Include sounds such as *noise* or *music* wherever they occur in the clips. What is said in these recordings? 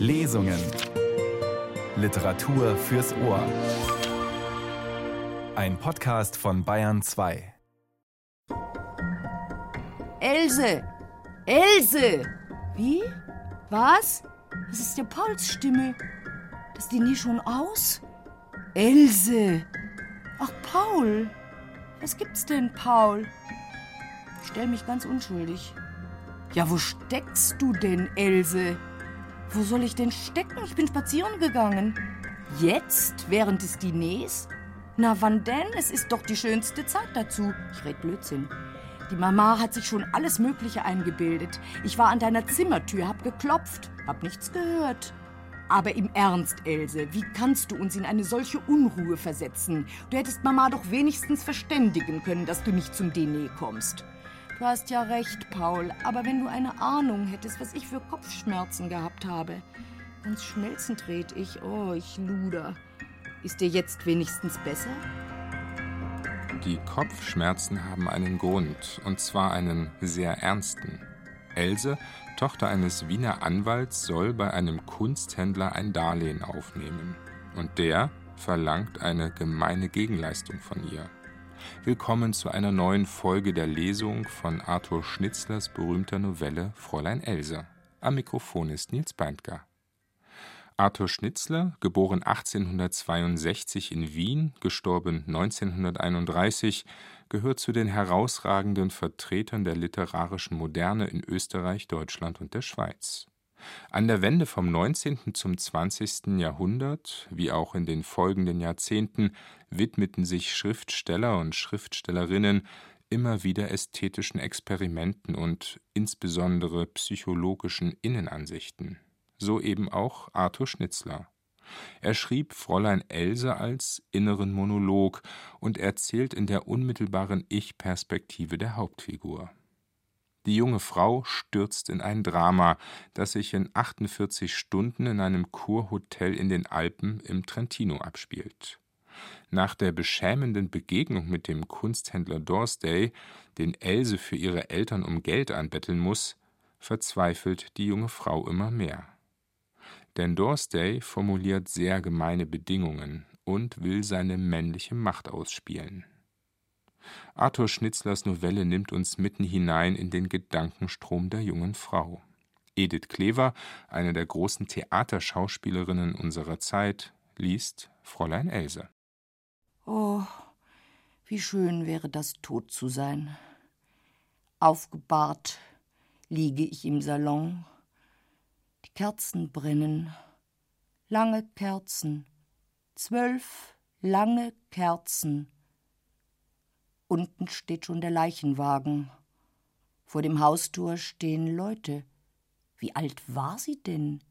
Lesungen. Literatur fürs Ohr. Ein Podcast von Bayern 2. Else! Else! Wie? Was? Das ist der Pauls Stimme. Das ist die nie schon aus? Else! Ach, Paul! Was gibt's denn, Paul? Ich stell mich ganz unschuldig. Ja, wo steckst du denn, Else? Wo soll ich denn stecken? Ich bin spazieren gegangen. Jetzt? Während des Diners? Na, wann denn? Es ist doch die schönste Zeit dazu. Ich red Blödsinn. Die Mama hat sich schon alles Mögliche eingebildet. Ich war an deiner Zimmertür, hab geklopft, hab nichts gehört. Aber im Ernst, Else, wie kannst du uns in eine solche Unruhe versetzen? Du hättest Mama doch wenigstens verständigen können, dass du nicht zum Diner kommst. Du hast ja recht, Paul, aber wenn du eine Ahnung hättest, was ich für Kopfschmerzen gehabt habe. Ganz schmelzend red ich. Oh, ich luder. Ist dir jetzt wenigstens besser? Die Kopfschmerzen haben einen Grund, und zwar einen sehr ernsten. Else, Tochter eines Wiener Anwalts, soll bei einem Kunsthändler ein Darlehen aufnehmen. Und der verlangt eine gemeine Gegenleistung von ihr. Willkommen zu einer neuen Folge der Lesung von Arthur Schnitzlers berühmter Novelle Fräulein Else. Am Mikrofon ist Nils Beindker. Arthur Schnitzler, geboren 1862 in Wien, gestorben 1931, gehört zu den herausragenden Vertretern der literarischen Moderne in Österreich, Deutschland und der Schweiz. An der Wende vom 19. zum 20. Jahrhundert, wie auch in den folgenden Jahrzehnten, widmeten sich Schriftsteller und Schriftstellerinnen immer wieder ästhetischen Experimenten und insbesondere psychologischen Innenansichten so eben auch Arthur Schnitzler. Er schrieb Fräulein Else als inneren Monolog und erzählt in der unmittelbaren Ich-Perspektive der Hauptfigur. Die junge Frau stürzt in ein Drama, das sich in 48 Stunden in einem Kurhotel in den Alpen im Trentino abspielt. Nach der beschämenden Begegnung mit dem Kunsthändler Dorsday, den Else für ihre Eltern um Geld anbetteln muss, verzweifelt die junge Frau immer mehr. Denn Dorsday formuliert sehr gemeine Bedingungen und will seine männliche Macht ausspielen. Arthur Schnitzlers Novelle nimmt uns mitten hinein in den Gedankenstrom der jungen Frau. Edith Klever, eine der großen Theaterschauspielerinnen unserer Zeit, liest Fräulein Else. Oh, wie schön wäre das, tot zu sein. Aufgebahrt liege ich im Salon, die Kerzen brennen, lange Kerzen, zwölf lange Kerzen. Unten steht schon der Leichenwagen. Vor dem Haustor stehen Leute. Wie alt war sie denn?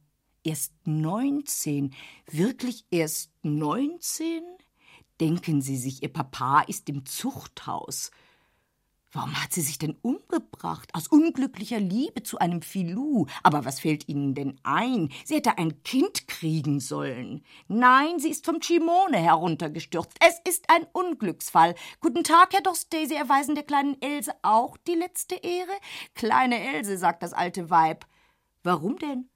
Erst neunzehn. Wirklich erst neunzehn? Denken Sie sich, Ihr Papa ist im Zuchthaus. Warum hat sie sich denn umgebracht? Aus unglücklicher Liebe zu einem Filou. Aber was fällt Ihnen denn ein? Sie hätte ein Kind kriegen sollen. Nein, sie ist vom Chimone heruntergestürzt. Es ist ein Unglücksfall. Guten Tag, Herr Dostey. Sie erweisen der kleinen Else auch die letzte Ehre? Kleine Else, sagt das alte Weib. Warum denn?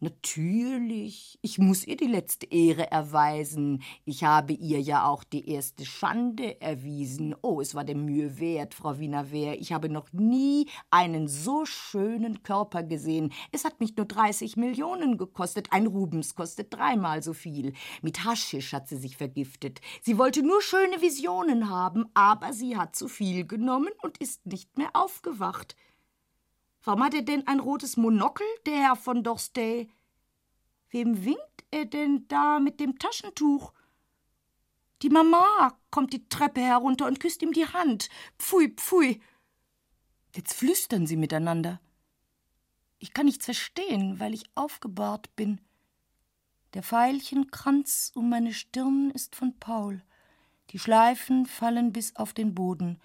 Natürlich, ich muss ihr die letzte Ehre erweisen. Ich habe ihr ja auch die erste Schande erwiesen. Oh, es war der Mühe wert, Frau Wiener-Wehr. Ich habe noch nie einen so schönen Körper gesehen. Es hat mich nur 30 Millionen gekostet. Ein Rubens kostet dreimal so viel. Mit Haschisch hat sie sich vergiftet. Sie wollte nur schöne Visionen haben, aber sie hat zu viel genommen und ist nicht mehr aufgewacht. Warum hat er denn ein rotes Monokel, der Herr von Dorstey? Wem winkt er denn da mit dem Taschentuch? Die Mama kommt die Treppe herunter und küsst ihm die Hand. Pfui, pfui. Jetzt flüstern sie miteinander. Ich kann nichts verstehen, weil ich aufgebahrt bin. Der Veilchenkranz um meine Stirn ist von Paul. Die Schleifen fallen bis auf den Boden.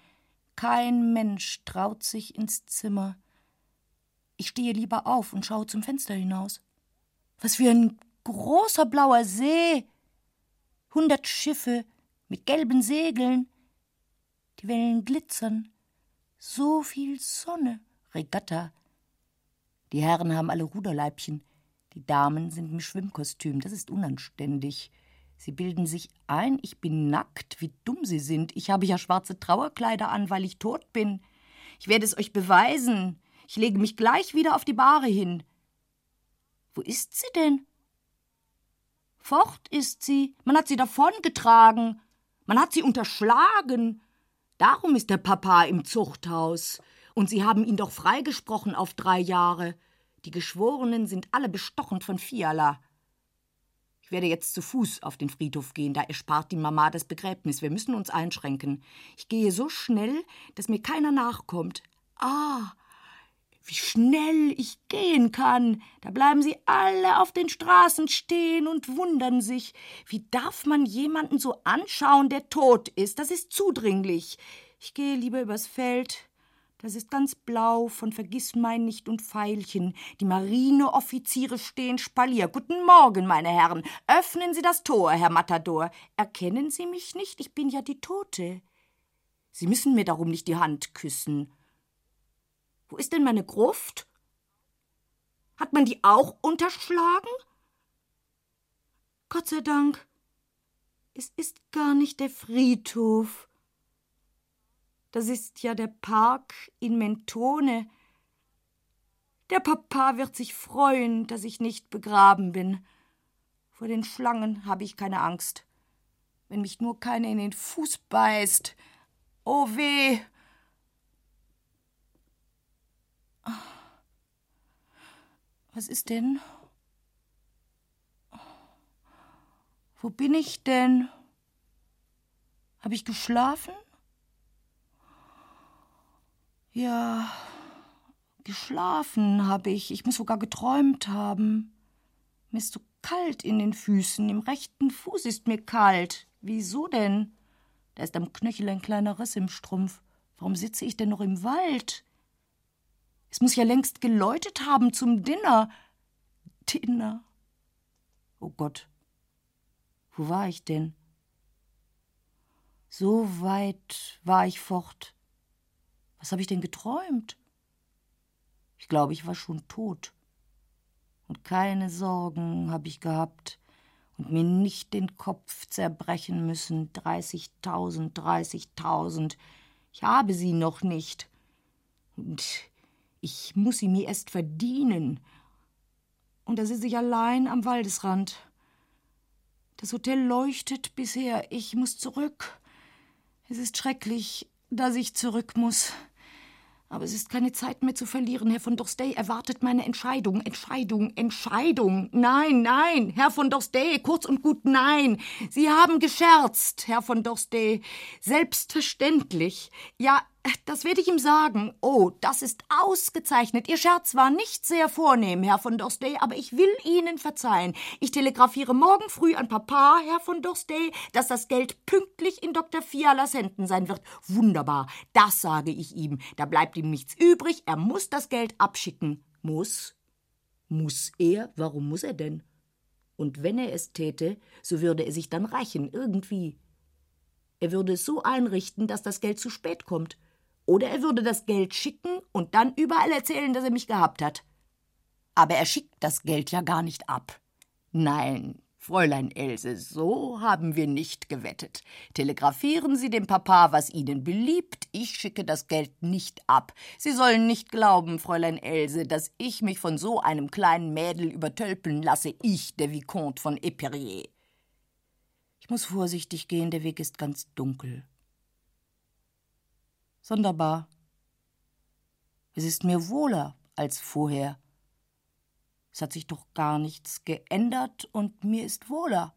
Kein Mensch traut sich ins Zimmer. Ich stehe lieber auf und schaue zum Fenster hinaus. Was für ein großer blauer See. Hundert Schiffe mit gelben Segeln. Die Wellen glitzern. So viel Sonne. Regatta. Die Herren haben alle Ruderleibchen. Die Damen sind im Schwimmkostüm, das ist unanständig. Sie bilden sich ein, ich bin nackt, wie dumm sie sind. Ich habe ja schwarze Trauerkleider an, weil ich tot bin. Ich werde es euch beweisen. Ich lege mich gleich wieder auf die Bahre hin. Wo ist sie denn? Fort ist sie. Man hat sie davongetragen. Man hat sie unterschlagen. Darum ist der Papa im Zuchthaus. Und sie haben ihn doch freigesprochen auf drei Jahre. Die Geschworenen sind alle bestochen von Fiala. Ich werde jetzt zu Fuß auf den Friedhof gehen, da erspart die Mama das Begräbnis. Wir müssen uns einschränken. Ich gehe so schnell, dass mir keiner nachkommt. Ah, wie schnell ich gehen kann. Da bleiben sie alle auf den Straßen stehen und wundern sich. Wie darf man jemanden so anschauen, der tot ist? Das ist zudringlich. Ich gehe lieber übers Feld. Das ist ganz blau von Vergissmeinnicht und Veilchen. Die Marineoffiziere stehen Spalier. Guten Morgen, meine Herren. Öffnen Sie das Tor, Herr Matador. Erkennen Sie mich nicht? Ich bin ja die Tote. Sie müssen mir darum nicht die Hand küssen. Wo ist denn meine Gruft? Hat man die auch unterschlagen? Gott sei Dank. Es ist gar nicht der Friedhof. Das ist ja der Park in Mentone. Der Papa wird sich freuen, dass ich nicht begraben bin. Vor den Schlangen habe ich keine Angst. Wenn mich nur keine in den Fuß beißt. Oh weh! Was ist denn? Wo bin ich denn? Habe ich geschlafen? Ja, geschlafen habe ich. Ich muss sogar geträumt haben. Mir ist so kalt in den Füßen. Im rechten Fuß ist mir kalt. Wieso denn? Da ist am Knöchel ein kleiner Riss im Strumpf. Warum sitze ich denn noch im Wald? Es muss ja längst geläutet haben zum Dinner. Dinner. Oh Gott. Wo war ich denn? So weit war ich fort. Was habe ich denn geträumt? Ich glaube, ich war schon tot. Und keine Sorgen habe ich gehabt und mir nicht den Kopf zerbrechen müssen. Dreißigtausend, dreißigtausend. Ich habe sie noch nicht. Und ich muss sie mir erst verdienen. Und da sitze ich allein am Waldesrand. Das Hotel leuchtet bisher. Ich muss zurück. Es ist schrecklich, dass ich zurück muss. Aber es ist keine Zeit mehr zu verlieren. Herr von Dorstey erwartet meine Entscheidung. Entscheidung, Entscheidung. Nein, nein, Herr von Dorstey, kurz und gut nein. Sie haben gescherzt, Herr von Dorstey. Selbstverständlich. Ja, das werde ich ihm sagen. Oh, das ist ausgezeichnet. Ihr Scherz war nicht sehr vornehm, Herr von Dorstey, aber ich will Ihnen verzeihen. Ich telegrafiere morgen früh an Papa, Herr von Dorstey, dass das Geld pünktlich in Dr. Fialas Händen sein wird. Wunderbar. Das sage ich ihm. Da bleibt ihm nichts übrig. Er muss das Geld abschicken. Muss? Muss er? Warum muss er denn? Und wenn er es täte, so würde er sich dann rächen, irgendwie. Er würde es so einrichten, dass das Geld zu spät kommt. Oder er würde das Geld schicken und dann überall erzählen, dass er mich gehabt hat. Aber er schickt das Geld ja gar nicht ab. Nein, Fräulein Else, so haben wir nicht gewettet. Telegrafieren Sie dem Papa, was Ihnen beliebt. Ich schicke das Geld nicht ab. Sie sollen nicht glauben, Fräulein Else, dass ich mich von so einem kleinen Mädel übertölpeln lasse. Ich, der Vicomte von Eperier. Ich muss vorsichtig gehen, der Weg ist ganz dunkel. Sonderbar. Es ist mir wohler als vorher. Es hat sich doch gar nichts geändert und mir ist wohler.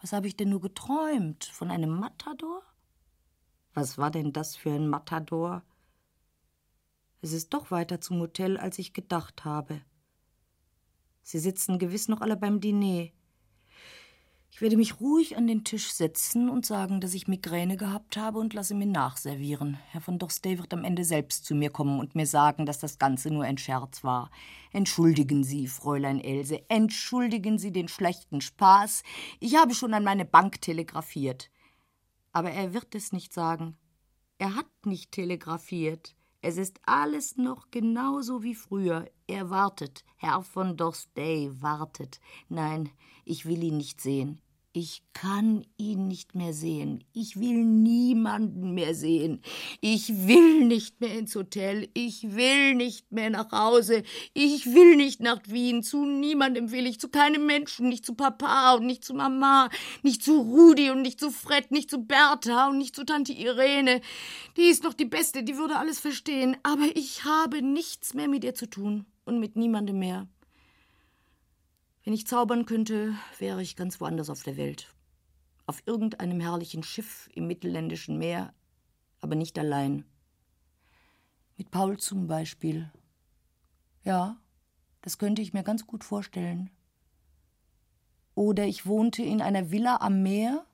Was habe ich denn nur geträumt? Von einem Matador? Was war denn das für ein Matador? Es ist doch weiter zum Hotel, als ich gedacht habe. Sie sitzen gewiss noch alle beim Diner. Ich werde mich ruhig an den Tisch setzen und sagen, dass ich Migräne gehabt habe und lasse mir nachservieren. Herr von Dorstey wird am Ende selbst zu mir kommen und mir sagen, dass das Ganze nur ein Scherz war. Entschuldigen Sie, Fräulein Else, entschuldigen Sie den schlechten Spaß. Ich habe schon an meine Bank telegrafiert. Aber er wird es nicht sagen. Er hat nicht telegrafiert. Es ist alles noch genauso wie früher. Er wartet. Herr von Dorstey wartet. Nein, ich will ihn nicht sehen. Ich kann ihn nicht mehr sehen. Ich will niemanden mehr sehen. Ich will nicht mehr ins Hotel. Ich will nicht mehr nach Hause. Ich will nicht nach Wien. Zu niemandem will ich. Zu keinem Menschen. Nicht zu Papa und nicht zu Mama. Nicht zu Rudi und nicht zu Fred. Nicht zu Bertha und nicht zu Tante Irene. Die ist noch die Beste. Die würde alles verstehen. Aber ich habe nichts mehr mit ihr zu tun. Und mit niemandem mehr. Wenn ich zaubern könnte, wäre ich ganz woanders auf der Welt. Auf irgendeinem herrlichen Schiff im mittelländischen Meer, aber nicht allein. Mit Paul zum Beispiel. Ja, das könnte ich mir ganz gut vorstellen. Oder ich wohnte in einer Villa am Meer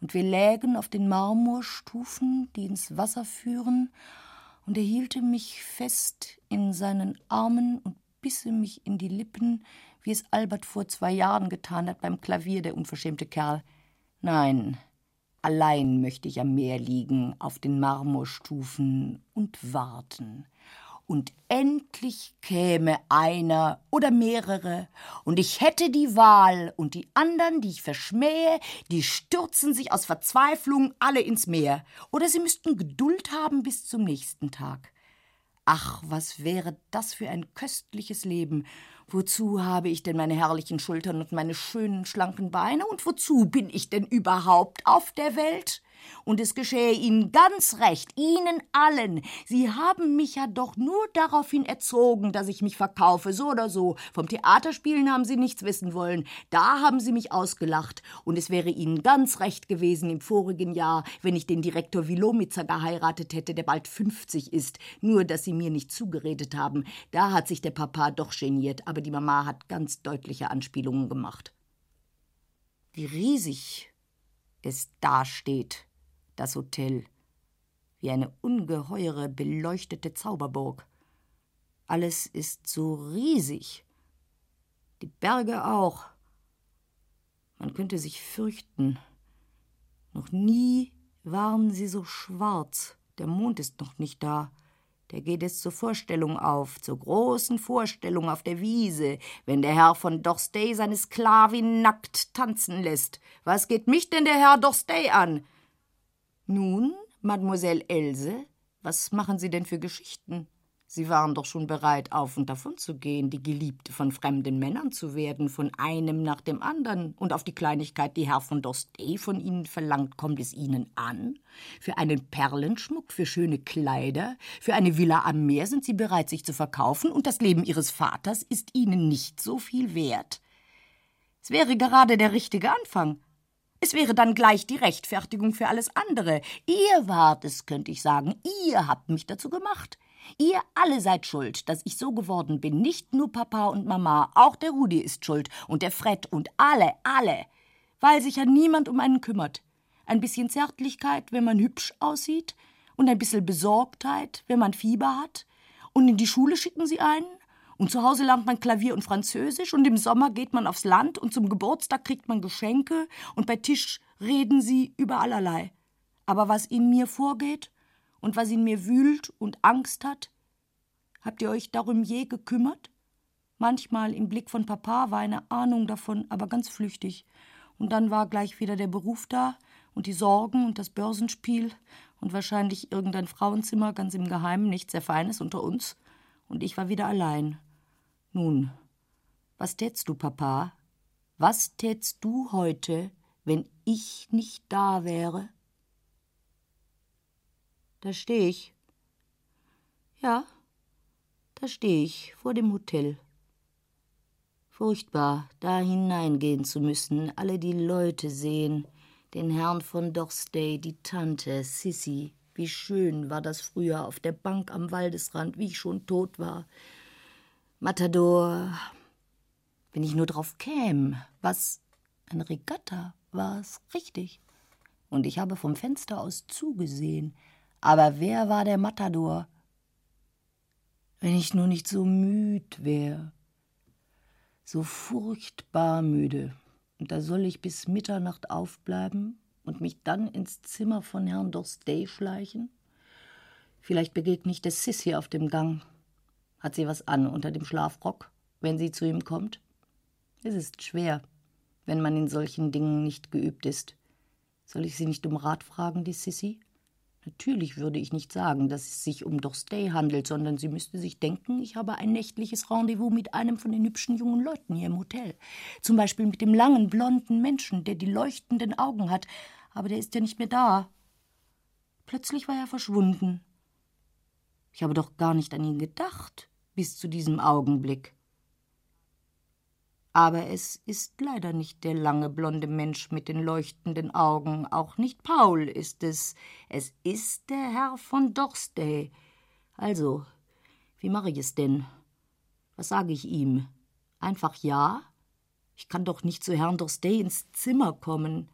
und wir lägen auf den Marmorstufen, die ins Wasser führen, und er hielte mich fest in seinen Armen und bisse mich in die Lippen, wie es Albert vor zwei Jahren getan hat beim Klavier, der unverschämte Kerl. Nein, allein möchte ich am Meer liegen, auf den Marmorstufen und warten. Und endlich käme einer oder mehrere, und ich hätte die Wahl, und die anderen, die ich verschmähe, die stürzen sich aus Verzweiflung alle ins Meer, oder sie müssten Geduld haben bis zum nächsten Tag. Ach, was wäre das für ein köstliches Leben, Wozu habe ich denn meine herrlichen Schultern und meine schönen, schlanken Beine? Und wozu bin ich denn überhaupt auf der Welt? Und es geschehe Ihnen ganz recht, Ihnen allen. Sie haben mich ja doch nur daraufhin erzogen, dass ich mich verkaufe, so oder so. Vom Theaterspielen haben Sie nichts wissen wollen. Da haben Sie mich ausgelacht. Und es wäre Ihnen ganz recht gewesen im vorigen Jahr, wenn ich den Direktor Wilomitzer geheiratet hätte, der bald 50 ist. Nur, dass Sie mir nicht zugeredet haben. Da hat sich der Papa doch geniert, aber die Mama hat ganz deutliche Anspielungen gemacht. Wie riesig es dasteht das Hotel, wie eine ungeheure beleuchtete Zauberburg. Alles ist so riesig. Die Berge auch. Man könnte sich fürchten. Noch nie waren sie so schwarz. Der Mond ist noch nicht da. Der geht es zur Vorstellung auf, zur großen Vorstellung auf der Wiese, wenn der Herr von Dorstey seine Sklavin nackt tanzen lässt. Was geht mich denn der Herr Dorstey an? Nun, Mademoiselle Else, was machen Sie denn für Geschichten? Sie waren doch schon bereit, auf und davon zu gehen, die Geliebte von fremden Männern zu werden, von einem nach dem anderen. Und auf die Kleinigkeit, die Herr von Dostey von Ihnen verlangt, kommt es Ihnen an? Für einen Perlenschmuck, für schöne Kleider, für eine Villa am Meer sind Sie bereit, sich zu verkaufen, und das Leben Ihres Vaters ist Ihnen nicht so viel wert. Es wäre gerade der richtige Anfang. Es wäre dann gleich die Rechtfertigung für alles andere. Ihr wart es, könnte ich sagen. Ihr habt mich dazu gemacht. Ihr alle seid schuld, dass ich so geworden bin. Nicht nur Papa und Mama, auch der Rudi ist schuld und der Fred und alle, alle. Weil sich ja niemand um einen kümmert. Ein bisschen Zärtlichkeit, wenn man hübsch aussieht, und ein bisschen Besorgtheit, wenn man Fieber hat. Und in die Schule schicken sie einen, und zu Hause lernt man Klavier und Französisch und im Sommer geht man aufs Land und zum Geburtstag kriegt man Geschenke und bei Tisch reden sie über allerlei. Aber was in mir vorgeht und was in mir wühlt und Angst hat, habt ihr euch darum je gekümmert? Manchmal im Blick von Papa war eine Ahnung davon, aber ganz flüchtig. Und dann war gleich wieder der Beruf da und die Sorgen und das Börsenspiel und wahrscheinlich irgendein Frauenzimmer ganz im Geheimen, nichts sehr Feines unter uns. Und ich war wieder allein. Nun, was tätst du, Papa? Was tätst du heute, wenn ich nicht da wäre? Da steh ich. Ja, da steh ich vor dem Hotel. Furchtbar, da hineingehen zu müssen, alle die Leute sehen, den Herrn von Dorstey, die Tante, Sissy. Wie schön war das früher auf der Bank am Waldesrand, wie ich schon tot war. Matador, wenn ich nur drauf käme, was eine Regatta war's, richtig. Und ich habe vom Fenster aus zugesehen. Aber wer war der Matador? Wenn ich nur nicht so müd wär, so furchtbar müde. Und da soll ich bis Mitternacht aufbleiben und mich dann ins Zimmer von Herrn Dorstey schleichen? Vielleicht begegne ich der Sissy auf dem Gang Hat sie was an unter dem Schlafrock, wenn sie zu ihm kommt? Es ist schwer, wenn man in solchen Dingen nicht geübt ist. Soll ich Sie nicht um Rat fragen, die Sissy? Natürlich würde ich nicht sagen, dass es sich um Dorstay handelt, sondern sie müsste sich denken, ich habe ein nächtliches Rendezvous mit einem von den hübschen jungen Leuten hier im Hotel. Zum Beispiel mit dem langen, blonden Menschen, der die leuchtenden Augen hat. Aber der ist ja nicht mehr da. Plötzlich war er verschwunden. Ich habe doch gar nicht an ihn gedacht, bis zu diesem Augenblick. Aber es ist leider nicht der lange blonde Mensch mit den leuchtenden Augen, auch nicht Paul ist es, es ist der Herr von Dorstey. Also, wie mache ich es denn? Was sage ich ihm? Einfach ja? Ich kann doch nicht zu Herrn Dorstey ins Zimmer kommen.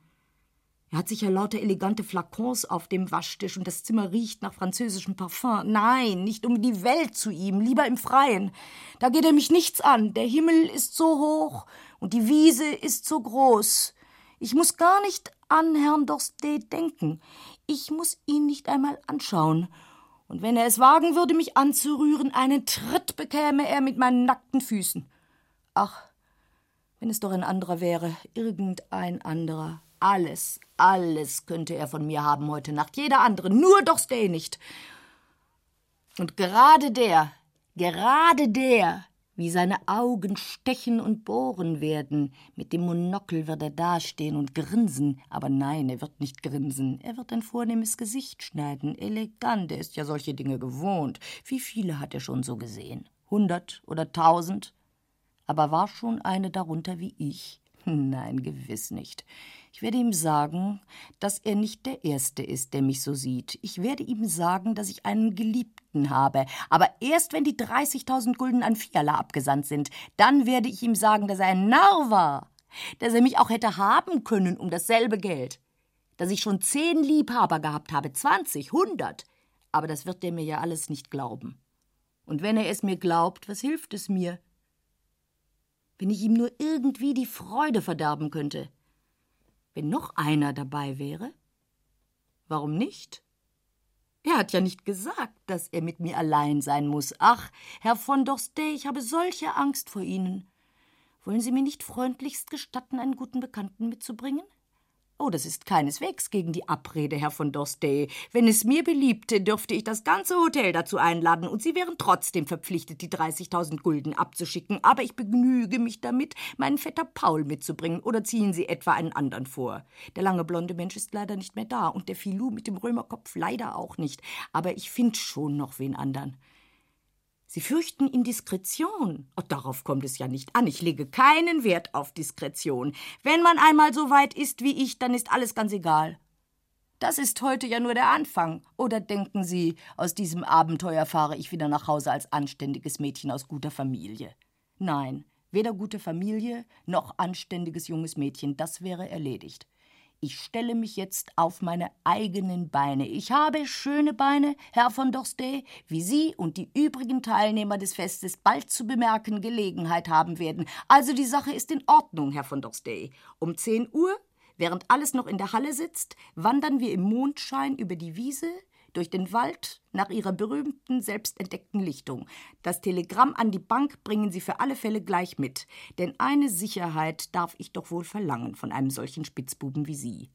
Er hat sicher lauter elegante Flakons auf dem Waschtisch und das Zimmer riecht nach französischem Parfum. Nein, nicht um die Welt zu ihm, lieber im Freien. Da geht er mich nichts an. Der Himmel ist so hoch und die Wiese ist so groß. Ich muss gar nicht an Herrn Dorstey denken. Ich muss ihn nicht einmal anschauen. Und wenn er es wagen würde, mich anzurühren, einen Tritt bekäme er mit meinen nackten Füßen. Ach, wenn es doch ein anderer wäre, irgendein anderer. Alles, alles könnte er von mir haben heute Nacht, jeder andere, nur doch Stay nicht. Und gerade der, gerade der, wie seine Augen stechen und bohren werden, mit dem Monokel wird er dastehen und grinsen, aber nein, er wird nicht grinsen, er wird ein vornehmes Gesicht schneiden, elegant, er ist ja solche Dinge gewohnt. Wie viele hat er schon so gesehen? Hundert oder tausend? Aber war schon eine darunter wie ich? Nein, gewiss nicht. Ich werde ihm sagen, dass er nicht der Erste ist, der mich so sieht. Ich werde ihm sagen, dass ich einen Geliebten habe. Aber erst wenn die 30.000 Gulden an Fiala abgesandt sind, dann werde ich ihm sagen, dass er ein Narr war. Dass er mich auch hätte haben können um dasselbe Geld. Dass ich schon zehn Liebhaber gehabt habe, 20, 100. Aber das wird er mir ja alles nicht glauben. Und wenn er es mir glaubt, was hilft es mir? Wenn ich ihm nur irgendwie die Freude verderben könnte wenn noch einer dabei wäre? Warum nicht? Er hat ja nicht gesagt, dass er mit mir allein sein muss. Ach, Herr von Dorstey, ich habe solche Angst vor Ihnen. Wollen Sie mir nicht freundlichst gestatten, einen guten Bekannten mitzubringen? Oh, das ist keineswegs gegen die Abrede, Herr von Dorstey. Wenn es mir beliebte, dürfte ich das ganze Hotel dazu einladen, und Sie wären trotzdem verpflichtet, die 30.000 Gulden abzuschicken. Aber ich begnüge mich damit, meinen Vetter Paul mitzubringen. Oder ziehen Sie etwa einen anderen vor? Der lange blonde Mensch ist leider nicht mehr da, und der Filou mit dem Römerkopf leider auch nicht. Aber ich finde schon noch wen anderen. Sie fürchten Indiskretion. Oh, darauf kommt es ja nicht an. Ich lege keinen Wert auf Diskretion. Wenn man einmal so weit ist wie ich, dann ist alles ganz egal. Das ist heute ja nur der Anfang. Oder denken Sie, aus diesem Abenteuer fahre ich wieder nach Hause als anständiges Mädchen aus guter Familie? Nein, weder gute Familie noch anständiges junges Mädchen, das wäre erledigt. Ich stelle mich jetzt auf meine eigenen Beine. Ich habe schöne Beine, Herr von Dorstey, wie Sie und die übrigen Teilnehmer des Festes bald zu bemerken Gelegenheit haben werden. Also die Sache ist in Ordnung, Herr von Dorstey. Um zehn Uhr, während alles noch in der Halle sitzt, wandern wir im Mondschein über die Wiese, durch den Wald nach ihrer berühmten, selbstentdeckten Lichtung. Das Telegramm an die Bank bringen Sie für alle Fälle gleich mit, denn eine Sicherheit darf ich doch wohl verlangen von einem solchen Spitzbuben wie Sie.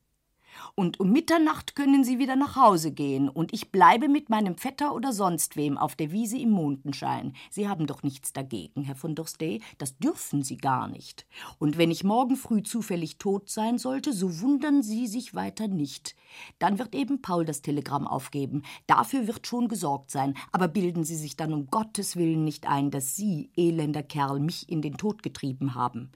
Und um Mitternacht können Sie wieder nach Hause gehen, und ich bleibe mit meinem Vetter oder sonst wem auf der Wiese im Mondenschein. Sie haben doch nichts dagegen, Herr von Dorstey, das dürfen Sie gar nicht. Und wenn ich morgen früh zufällig tot sein sollte, so wundern Sie sich weiter nicht. Dann wird eben Paul das Telegramm aufgeben. Dafür wird schon gesorgt sein. Aber bilden Sie sich dann um Gottes Willen nicht ein, dass Sie, elender Kerl, mich in den Tod getrieben haben.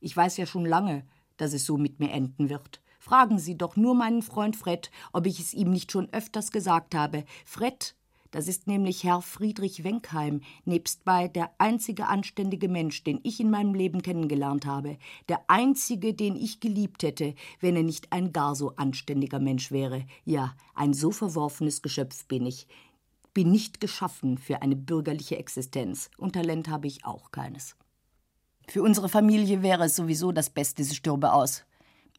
Ich weiß ja schon lange, dass es so mit mir enden wird. Fragen Sie doch nur meinen Freund Fred, ob ich es ihm nicht schon öfters gesagt habe. Fred, das ist nämlich Herr Friedrich Wenkheim, nebstbei der einzige anständige Mensch, den ich in meinem Leben kennengelernt habe, der einzige, den ich geliebt hätte, wenn er nicht ein gar so anständiger Mensch wäre. Ja, ein so verworfenes Geschöpf bin ich. Bin nicht geschaffen für eine bürgerliche Existenz, und Talent habe ich auch keines. Für unsere Familie wäre es sowieso das Beste, sie stürbe aus.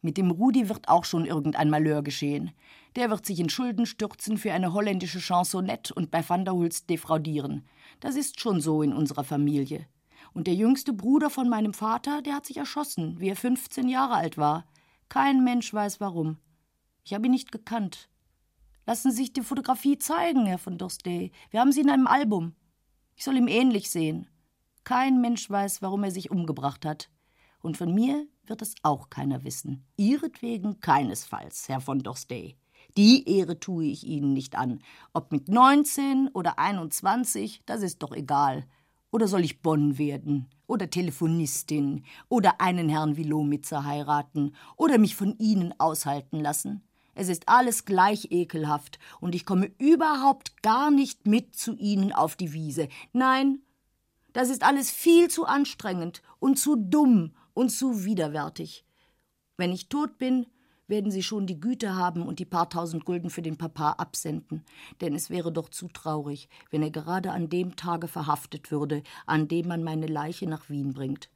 Mit dem Rudi wird auch schon irgendein Malheur geschehen. Der wird sich in Schulden stürzen für eine holländische Chansonette und bei Van der Hulst defraudieren. Das ist schon so in unserer Familie. Und der jüngste Bruder von meinem Vater, der hat sich erschossen, wie er 15 Jahre alt war. Kein Mensch weiß warum. Ich habe ihn nicht gekannt. Lassen Sie sich die Fotografie zeigen, Herr von Dorstey. Wir haben sie in einem Album. Ich soll ihm ähnlich sehen. Kein Mensch weiß, warum er sich umgebracht hat. Und von mir wird es auch keiner wissen. Ihretwegen keinesfalls, Herr von Dorstey. Die Ehre tue ich Ihnen nicht an. Ob mit 19 oder 21, das ist doch egal. Oder soll ich Bonn werden? Oder Telefonistin? Oder einen Herrn wie Lomitzer heiraten? Oder mich von Ihnen aushalten lassen? Es ist alles gleich ekelhaft, und ich komme überhaupt gar nicht mit zu Ihnen auf die Wiese. Nein, das ist alles viel zu anstrengend und zu dumm und zu widerwärtig. Wenn ich tot bin, werden Sie schon die Güte haben und die paar tausend Gulden für den Papa absenden. Denn es wäre doch zu traurig, wenn er gerade an dem Tage verhaftet würde, an dem man meine Leiche nach Wien bringt.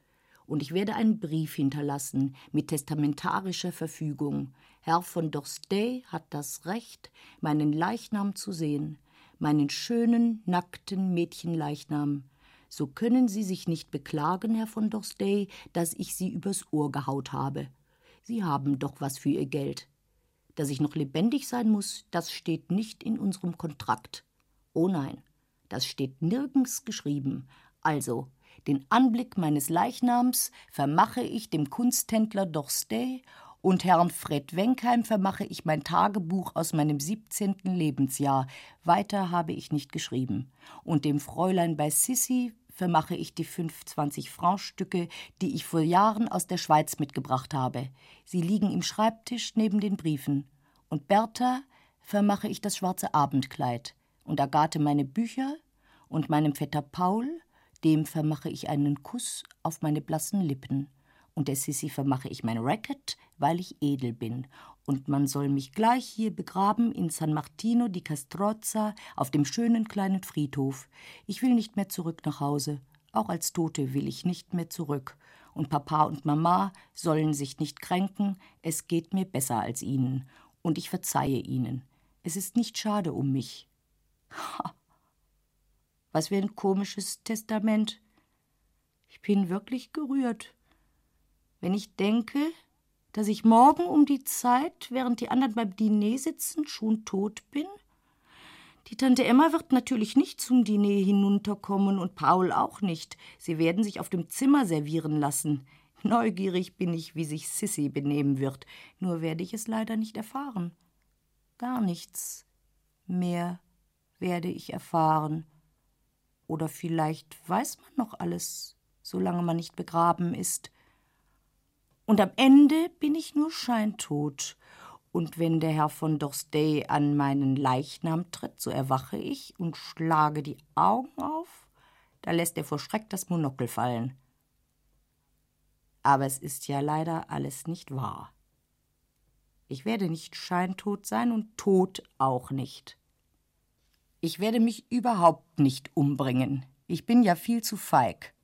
Und ich werde einen Brief hinterlassen mit testamentarischer Verfügung. Herr von Dorstey hat das Recht, meinen Leichnam zu sehen, meinen schönen, nackten Mädchenleichnam. So können Sie sich nicht beklagen, Herr von Dorstey, dass ich Sie übers Ohr gehaut habe. Sie haben doch was für Ihr Geld. Dass ich noch lebendig sein muss, das steht nicht in unserem Kontrakt. Oh nein, das steht nirgends geschrieben. Also, den Anblick meines Leichnams vermache ich dem Kunsthändler Dorstey und Herrn Fred Wenkheim vermache ich mein Tagebuch aus meinem 17. Lebensjahr. Weiter habe ich nicht geschrieben. Und dem Fräulein bei Sissi vermache ich die 25 Franc-Stücke, die ich vor Jahren aus der Schweiz mitgebracht habe. Sie liegen im Schreibtisch neben den Briefen. Und Bertha vermache ich das schwarze Abendkleid. Und Agathe meine Bücher. Und meinem Vetter Paul, dem vermache ich einen Kuss auf meine blassen Lippen und der Sissi vermache ich mein Racket, weil ich edel bin. Und man soll mich gleich hier begraben in San Martino di Castrozza auf dem schönen kleinen Friedhof. Ich will nicht mehr zurück nach Hause. Auch als Tote will ich nicht mehr zurück. Und Papa und Mama sollen sich nicht kränken, es geht mir besser als ihnen. Und ich verzeihe ihnen. Es ist nicht schade um mich. Ha. Was für ein komisches Testament. Ich bin wirklich gerührt wenn ich denke, dass ich morgen um die Zeit, während die anderen beim Diner sitzen, schon tot bin? Die Tante Emma wird natürlich nicht zum Diner hinunterkommen und Paul auch nicht. Sie werden sich auf dem Zimmer servieren lassen. Neugierig bin ich, wie sich Sissy benehmen wird. Nur werde ich es leider nicht erfahren. Gar nichts mehr werde ich erfahren. Oder vielleicht weiß man noch alles, solange man nicht begraben ist. Und am Ende bin ich nur scheintot. Und wenn der Herr von Dorstey an meinen Leichnam tritt, so erwache ich und schlage die Augen auf, da lässt er vor Schreck das Monokel fallen. Aber es ist ja leider alles nicht wahr. Ich werde nicht scheintot sein und tot auch nicht. Ich werde mich überhaupt nicht umbringen. Ich bin ja viel zu feig.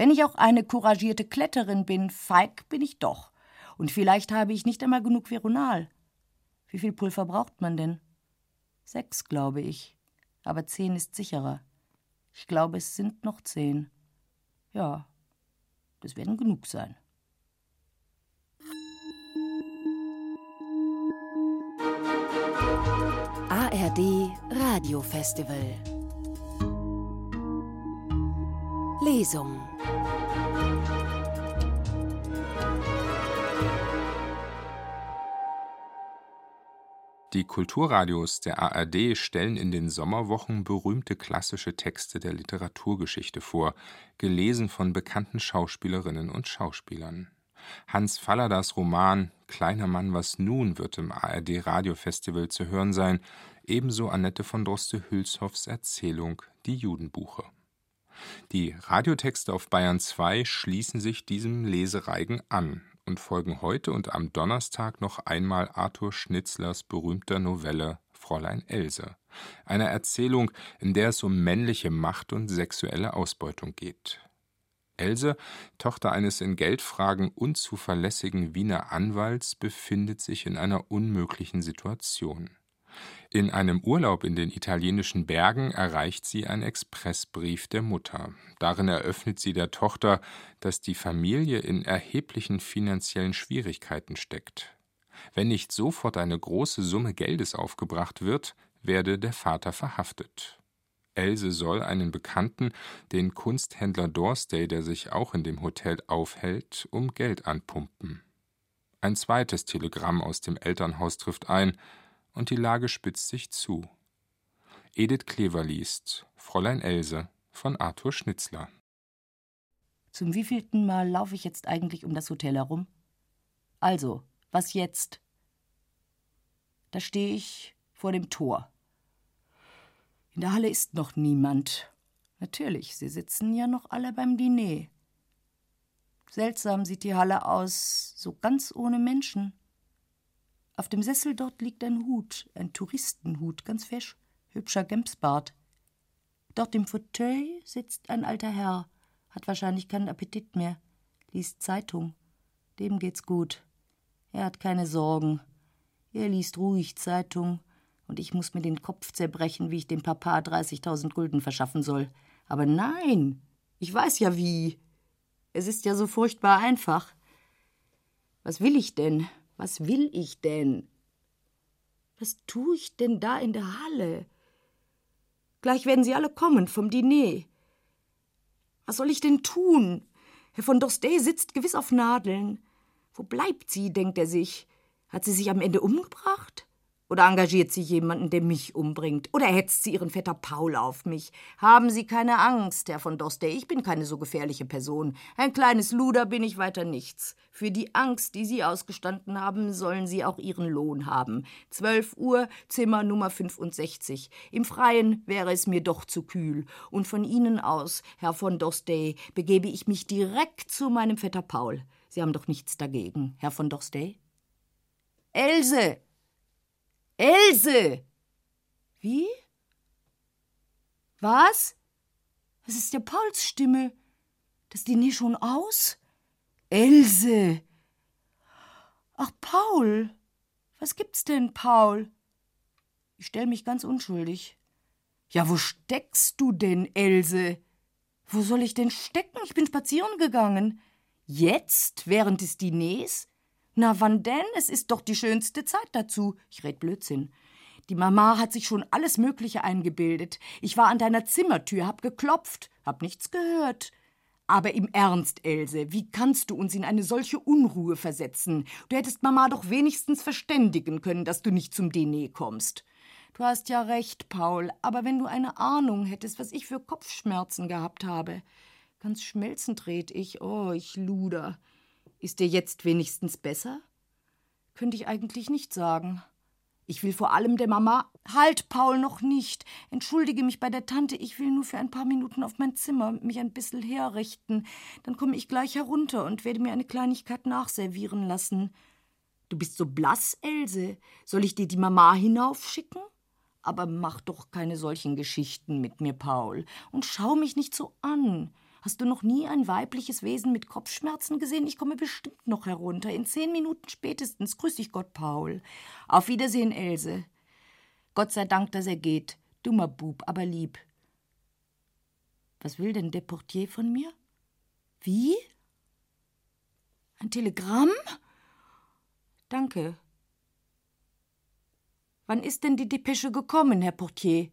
Wenn ich auch eine couragierte Kletterin bin, feig bin ich doch. Und vielleicht habe ich nicht einmal genug Veronal. Wie viel Pulver braucht man denn? Sechs, glaube ich. Aber zehn ist sicherer. Ich glaube, es sind noch zehn. Ja, das werden genug sein. ARD Radiofestival Lesung Die Kulturradios der ARD stellen in den Sommerwochen berühmte klassische Texte der Literaturgeschichte vor, gelesen von bekannten Schauspielerinnen und Schauspielern. Hans Falladas Roman Kleiner Mann, was nun wird im ARD Radiofestival zu hören sein, ebenso Annette von Droste-Hülshoffs Erzählung Die Judenbuche. Die Radiotexte auf Bayern 2 schließen sich diesem Lesereigen an und folgen heute und am Donnerstag noch einmal Arthur Schnitzlers berühmter Novelle Fräulein Else, einer Erzählung, in der es um männliche Macht und sexuelle Ausbeutung geht. Else, Tochter eines in Geldfragen unzuverlässigen Wiener Anwalts, befindet sich in einer unmöglichen Situation. In einem Urlaub in den italienischen Bergen erreicht sie ein Expressbrief der Mutter. Darin eröffnet sie der Tochter, dass die Familie in erheblichen finanziellen Schwierigkeiten steckt. Wenn nicht sofort eine große Summe Geldes aufgebracht wird, werde der Vater verhaftet. Else soll einen Bekannten, den Kunsthändler Dorstey, der sich auch in dem Hotel aufhält, um Geld anpumpen. Ein zweites Telegramm aus dem Elternhaus trifft ein, und die Lage spitzt sich zu. Edith Klever liest Fräulein Else von Arthur Schnitzler. Zum wievielten Mal laufe ich jetzt eigentlich um das Hotel herum? Also, was jetzt? Da stehe ich vor dem Tor. In der Halle ist noch niemand. Natürlich, sie sitzen ja noch alle beim Diner. Seltsam sieht die Halle aus, so ganz ohne Menschen. Auf dem Sessel dort liegt ein Hut, ein Touristenhut, ganz fesch, hübscher Gemsbart. Dort im Fauteuil sitzt ein alter Herr, hat wahrscheinlich keinen Appetit mehr, liest Zeitung. Dem geht's gut. Er hat keine Sorgen. Er liest ruhig Zeitung, und ich muss mir den Kopf zerbrechen, wie ich dem Papa 30.000 Gulden verschaffen soll. Aber nein, ich weiß ja wie. Es ist ja so furchtbar einfach. Was will ich denn? Was will ich denn? Was tue ich denn da in der Halle? Gleich werden sie alle kommen vom Diner. Was soll ich denn tun? Herr von Dorstey sitzt gewiss auf Nadeln. Wo bleibt sie, denkt er sich? Hat sie sich am Ende umgebracht? Oder engagiert sie jemanden, der mich umbringt? Oder hetzt sie ihren Vetter Paul auf mich? Haben Sie keine Angst, Herr von Dostey, ich bin keine so gefährliche Person. Ein kleines Luder bin ich weiter nichts. Für die Angst, die Sie ausgestanden haben, sollen Sie auch Ihren Lohn haben. Zwölf Uhr, Zimmer Nummer 65. Im Freien wäre es mir doch zu kühl. Und von Ihnen aus, Herr von Dostey, begebe ich mich direkt zu meinem Vetter Paul. Sie haben doch nichts dagegen, Herr von Dostey? Else! Else! Wie? Was? Es ist ja Pauls Stimme. Das Diner schon aus? Else! Ach, Paul! Was gibt's denn, Paul? Ich stell mich ganz unschuldig. Ja, wo steckst du denn, Else? Wo soll ich denn stecken? Ich bin spazieren gegangen. Jetzt, während des Diners? Na, wann denn? Es ist doch die schönste Zeit dazu. Ich red Blödsinn. Die Mama hat sich schon alles Mögliche eingebildet. Ich war an deiner Zimmertür, hab geklopft, hab nichts gehört. Aber im Ernst, Else, wie kannst du uns in eine solche Unruhe versetzen? Du hättest Mama doch wenigstens verständigen können, dass du nicht zum Diner kommst. Du hast ja recht, Paul, aber wenn du eine Ahnung hättest, was ich für Kopfschmerzen gehabt habe. Ganz schmelzend red ich, oh, ich luder. Ist dir jetzt wenigstens besser? Könnte ich eigentlich nicht sagen. Ich will vor allem der Mama. Halt, Paul, noch nicht. Entschuldige mich bei der Tante. Ich will nur für ein paar Minuten auf mein Zimmer mich ein bisschen herrichten. Dann komme ich gleich herunter und werde mir eine Kleinigkeit nachservieren lassen. Du bist so blass, Else. Soll ich dir die Mama hinaufschicken? Aber mach doch keine solchen Geschichten mit mir, Paul. Und schau mich nicht so an. Hast du noch nie ein weibliches Wesen mit Kopfschmerzen gesehen? Ich komme bestimmt noch herunter. In zehn Minuten spätestens. Grüß dich Gott, Paul. Auf Wiedersehen, Else. Gott sei Dank, dass er geht. Dummer Bub, aber lieb. Was will denn der Portier von mir? Wie? Ein Telegramm? Danke. Wann ist denn die Depesche gekommen, Herr Portier?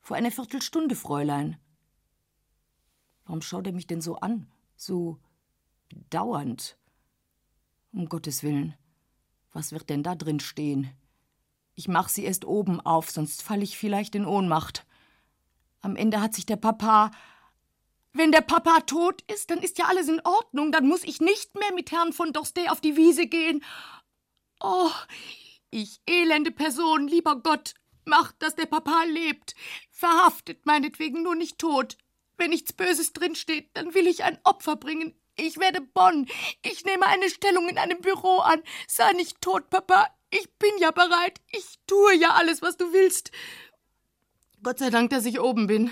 Vor einer Viertelstunde, Fräulein. Warum schaut er mich denn so an? So bedauernd. Um Gottes Willen. Was wird denn da drin stehen? Ich mach sie erst oben auf, sonst falle ich vielleicht in Ohnmacht. Am Ende hat sich der Papa. Wenn der Papa tot ist, dann ist ja alles in Ordnung. Dann muss ich nicht mehr mit Herrn von Dorstey auf die Wiese gehen. Oh, ich elende Person, lieber Gott, macht, dass der Papa lebt. Verhaftet meinetwegen nur nicht tot. Wenn nichts Böses drinsteht, dann will ich ein Opfer bringen. Ich werde Bonn. Ich nehme eine Stellung in einem Büro an. Sei nicht tot, Papa. Ich bin ja bereit. Ich tue ja alles, was du willst. Gott sei Dank, dass ich oben bin.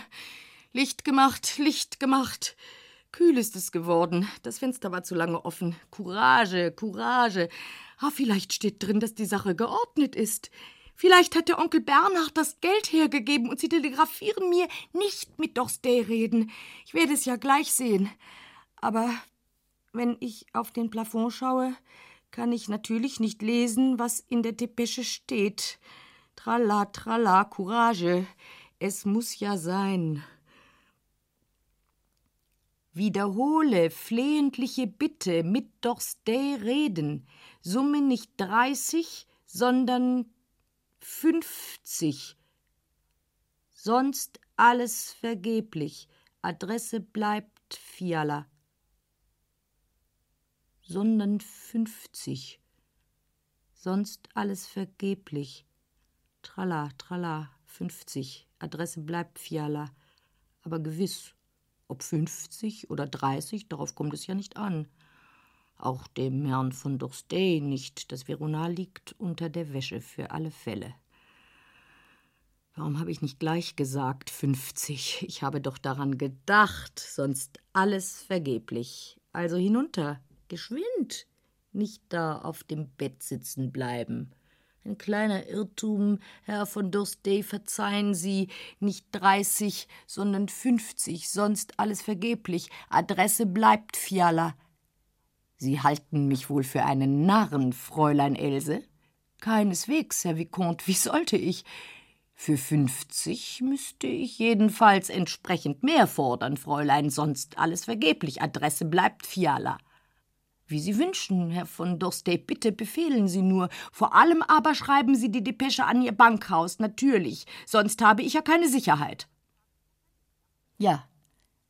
Licht gemacht, Licht gemacht. Kühl ist es geworden. Das Fenster war zu lange offen. Courage, Courage. Ah, vielleicht steht drin, dass die Sache geordnet ist. Vielleicht hat der Onkel Bernhard das Geld hergegeben und Sie telegrafieren mir nicht mit Dorstey reden. Ich werde es ja gleich sehen. Aber wenn ich auf den Plafond schaue, kann ich natürlich nicht lesen, was in der Depesche steht. Tralla, tralla, Courage. Es muss ja sein. Wiederhole flehentliche Bitte mit Dorstey reden. Summe nicht dreißig, sondern fünfzig. Sonst alles vergeblich. Adresse bleibt Fiala. Sondern fünfzig. Sonst alles vergeblich. Tralla, tralla, fünfzig. Adresse bleibt Fiala. Aber gewiss, ob fünfzig oder dreißig, darauf kommt es ja nicht an. Auch dem Herrn von Dorstey nicht. Das Veronal liegt unter der Wäsche für alle Fälle. Warum habe ich nicht gleich gesagt fünfzig? Ich habe doch daran gedacht, sonst alles vergeblich. Also hinunter, geschwind, nicht da auf dem Bett sitzen bleiben. Ein kleiner Irrtum, Herr von Dorstey, verzeihen Sie, nicht dreißig, sondern fünfzig, sonst alles vergeblich. Adresse bleibt Fiala. Sie halten mich wohl für einen Narren, Fräulein Else? Keineswegs, Herr Vicomte, wie sollte ich? Für fünfzig müsste ich jedenfalls entsprechend mehr fordern, Fräulein, sonst alles vergeblich. Adresse bleibt Fiala. Wie Sie wünschen, Herr von Dorstey, bitte befehlen Sie nur. Vor allem aber schreiben Sie die Depesche an Ihr Bankhaus, natürlich, sonst habe ich ja keine Sicherheit. Ja,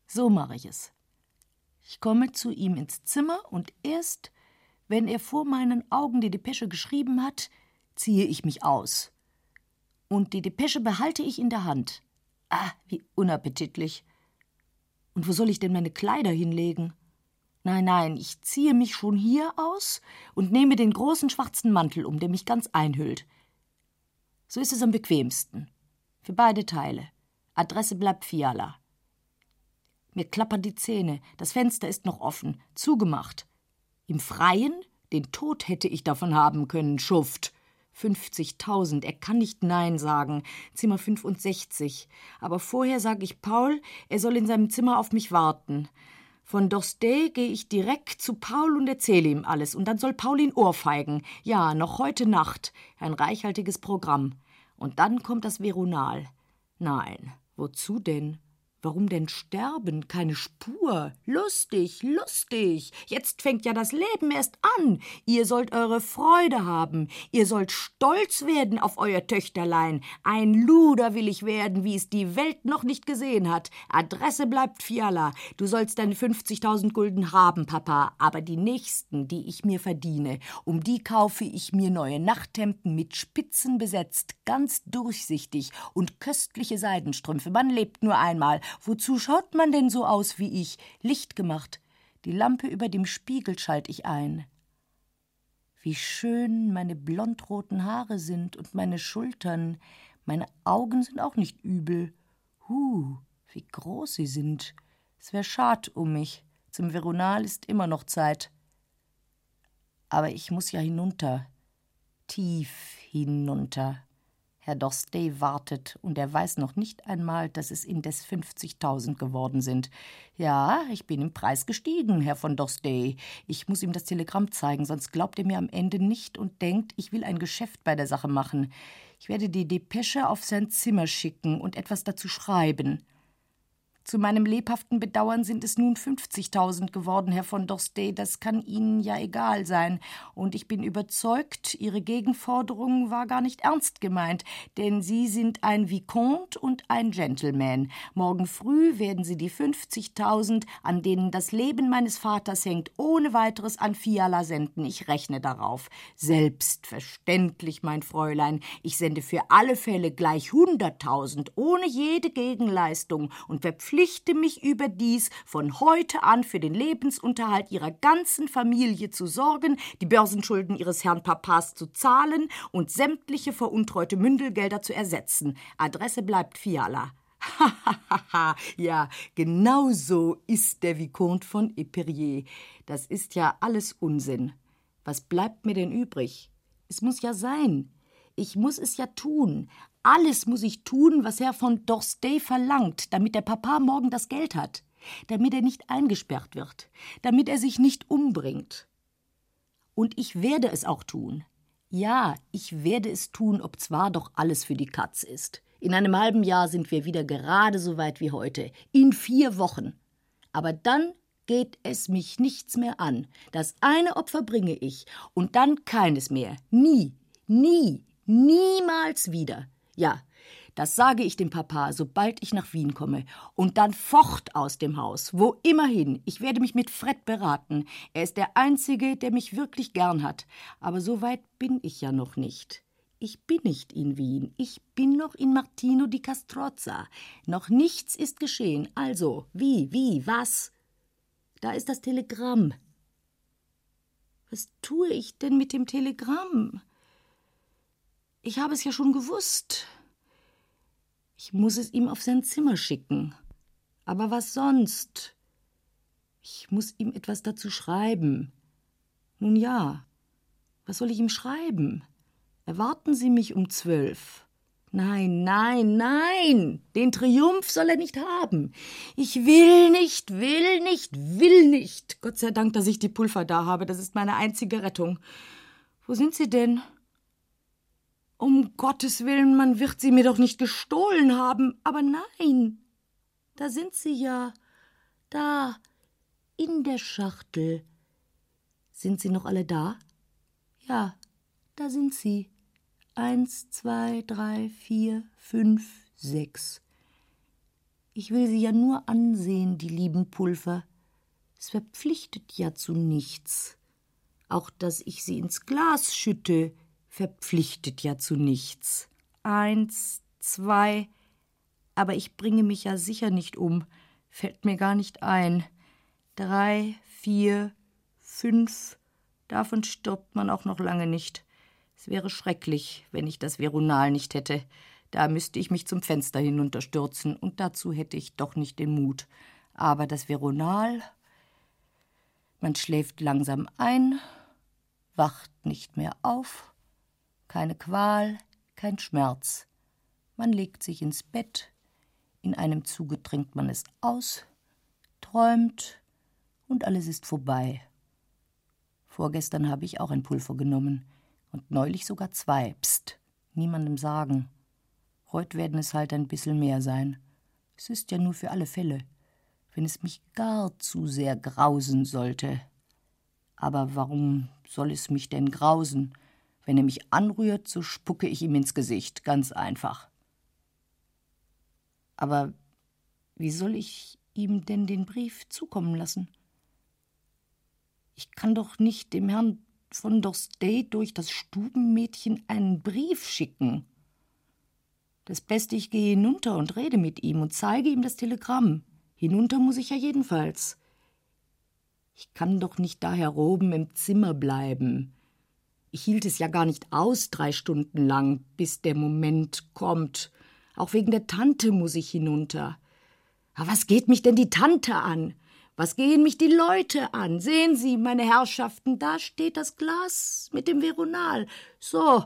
so mache ich es. Ich komme zu ihm ins Zimmer und erst, wenn er vor meinen Augen die Depesche geschrieben hat, ziehe ich mich aus. Und die Depesche behalte ich in der Hand. Ah, wie unappetitlich. Und wo soll ich denn meine Kleider hinlegen? Nein, nein, ich ziehe mich schon hier aus und nehme den großen schwarzen Mantel um, der mich ganz einhüllt. So ist es am bequemsten. Für beide Teile. Adresse bleibt Fiala. Mir klappern die Zähne, das Fenster ist noch offen, zugemacht. Im Freien? Den Tod hätte ich davon haben können, Schuft. 50.000, er kann nicht Nein sagen. Zimmer 65. Aber vorher sage ich Paul, er soll in seinem Zimmer auf mich warten. Von Dorstey gehe ich direkt zu Paul und erzähle ihm alles. Und dann soll Paul ihn ohrfeigen. Ja, noch heute Nacht. Ein reichhaltiges Programm. Und dann kommt das Veronal. Nein, wozu denn? Warum denn sterben? Keine Spur. Lustig, lustig. Jetzt fängt ja das Leben erst an. Ihr sollt eure Freude haben. Ihr sollt stolz werden auf euer Töchterlein. Ein Luder will ich werden, wie es die Welt noch nicht gesehen hat. Adresse bleibt Fiala. Du sollst deine 50.000 Gulden haben, Papa. Aber die nächsten, die ich mir verdiene, um die kaufe ich mir neue Nachthemden mit Spitzen besetzt, ganz durchsichtig und köstliche Seidenstrümpfe. Man lebt nur einmal. Wozu schaut man denn so aus wie ich? Licht gemacht. Die Lampe über dem Spiegel schalt ich ein. Wie schön meine blondroten Haare sind und meine Schultern. Meine Augen sind auch nicht übel. Huh, wie groß sie sind. Es wär schad um mich. Zum Veronal ist immer noch Zeit. Aber ich muss ja hinunter. Tief hinunter. Herr Dorstey wartet, und er weiß noch nicht einmal, dass es indes 50.000 geworden sind. Ja, ich bin im Preis gestiegen, Herr von Dorstey. Ich muss ihm das Telegramm zeigen, sonst glaubt er mir am Ende nicht und denkt, ich will ein Geschäft bei der Sache machen. Ich werde die Depesche auf sein Zimmer schicken und etwas dazu schreiben. Zu meinem lebhaften Bedauern sind es nun 50.000 geworden, Herr von Dorstey. Das kann Ihnen ja egal sein. Und ich bin überzeugt, Ihre Gegenforderung war gar nicht ernst gemeint, denn Sie sind ein Vicomte und ein Gentleman. Morgen früh werden Sie die 50.000, an denen das Leben meines Vaters hängt, ohne weiteres an Fiala senden. Ich rechne darauf. Selbstverständlich, mein Fräulein. Ich sende für alle Fälle gleich 100.000, ohne jede Gegenleistung und verpflichte verpflichte mich überdies, von heute an für den Lebensunterhalt ihrer ganzen Familie zu sorgen, die Börsenschulden ihres Herrn Papas zu zahlen und sämtliche veruntreute Mündelgelder zu ersetzen. Adresse bleibt Fiala. Hahaha, *laughs* ja, genau so ist der Vicomte von Eperier. Das ist ja alles Unsinn. Was bleibt mir denn übrig? Es muss ja sein. Ich muss es ja tun. Alles muss ich tun, was Herr von Dorstey verlangt, damit der Papa morgen das Geld hat, damit er nicht eingesperrt wird, damit er sich nicht umbringt. Und ich werde es auch tun. Ja, ich werde es tun, ob zwar doch alles für die Katz ist. In einem halben Jahr sind wir wieder gerade so weit wie heute. In vier Wochen. Aber dann geht es mich nichts mehr an. Das eine Opfer bringe ich und dann keines mehr. Nie, nie, niemals wieder. Ja, das sage ich dem Papa, sobald ich nach Wien komme. Und dann fort aus dem Haus, wo immerhin. Ich werde mich mit Fred beraten. Er ist der Einzige, der mich wirklich gern hat. Aber so weit bin ich ja noch nicht. Ich bin nicht in Wien. Ich bin noch in Martino di Castrozza. Noch nichts ist geschehen. Also, wie, wie, was? Da ist das Telegramm. Was tue ich denn mit dem Telegramm? Ich habe es ja schon gewusst. Ich muss es ihm auf sein Zimmer schicken. Aber was sonst? Ich muss ihm etwas dazu schreiben. Nun ja, was soll ich ihm schreiben? Erwarten Sie mich um zwölf. Nein, nein, nein, den Triumph soll er nicht haben. Ich will nicht, will nicht, will nicht. Gott sei Dank, dass ich die Pulver da habe, das ist meine einzige Rettung. Wo sind Sie denn? Um Gottes Willen, man wird sie mir doch nicht gestohlen haben. Aber nein, da sind sie ja. Da, in der Schachtel. Sind sie noch alle da? Ja, da sind sie. Eins, zwei, drei, vier, fünf, sechs. Ich will sie ja nur ansehen, die lieben Pulver. Es verpflichtet ja zu nichts. Auch dass ich sie ins Glas schütte, verpflichtet ja zu nichts. Eins, zwei, aber ich bringe mich ja sicher nicht um, fällt mir gar nicht ein. Drei, vier, fünf, davon stirbt man auch noch lange nicht. Es wäre schrecklich, wenn ich das Veronal nicht hätte. Da müsste ich mich zum Fenster hinunterstürzen, und dazu hätte ich doch nicht den Mut. Aber das Veronal. Man schläft langsam ein, wacht nicht mehr auf, keine Qual, kein Schmerz. Man legt sich ins Bett, in einem Zuge trinkt man es aus, träumt und alles ist vorbei. Vorgestern habe ich auch ein Pulver genommen und neulich sogar zwei. Psst, niemandem sagen. Heut werden es halt ein bisschen mehr sein. Es ist ja nur für alle Fälle, wenn es mich gar zu sehr grausen sollte. Aber warum soll es mich denn grausen? Wenn er mich anrührt, so spucke ich ihm ins Gesicht, ganz einfach. Aber wie soll ich ihm denn den Brief zukommen lassen? Ich kann doch nicht dem Herrn von Dorstey durch das Stubenmädchen einen Brief schicken. Das Beste, ich gehe hinunter und rede mit ihm und zeige ihm das Telegramm. Hinunter muss ich ja jedenfalls. Ich kann doch nicht da heroben im Zimmer bleiben. Ich hielt es ja gar nicht aus, drei Stunden lang, bis der Moment kommt. Auch wegen der Tante muss ich hinunter. Aber was geht mich denn die Tante an? Was gehen mich die Leute an? Sehen Sie, meine Herrschaften, da steht das Glas mit dem Veronal. So,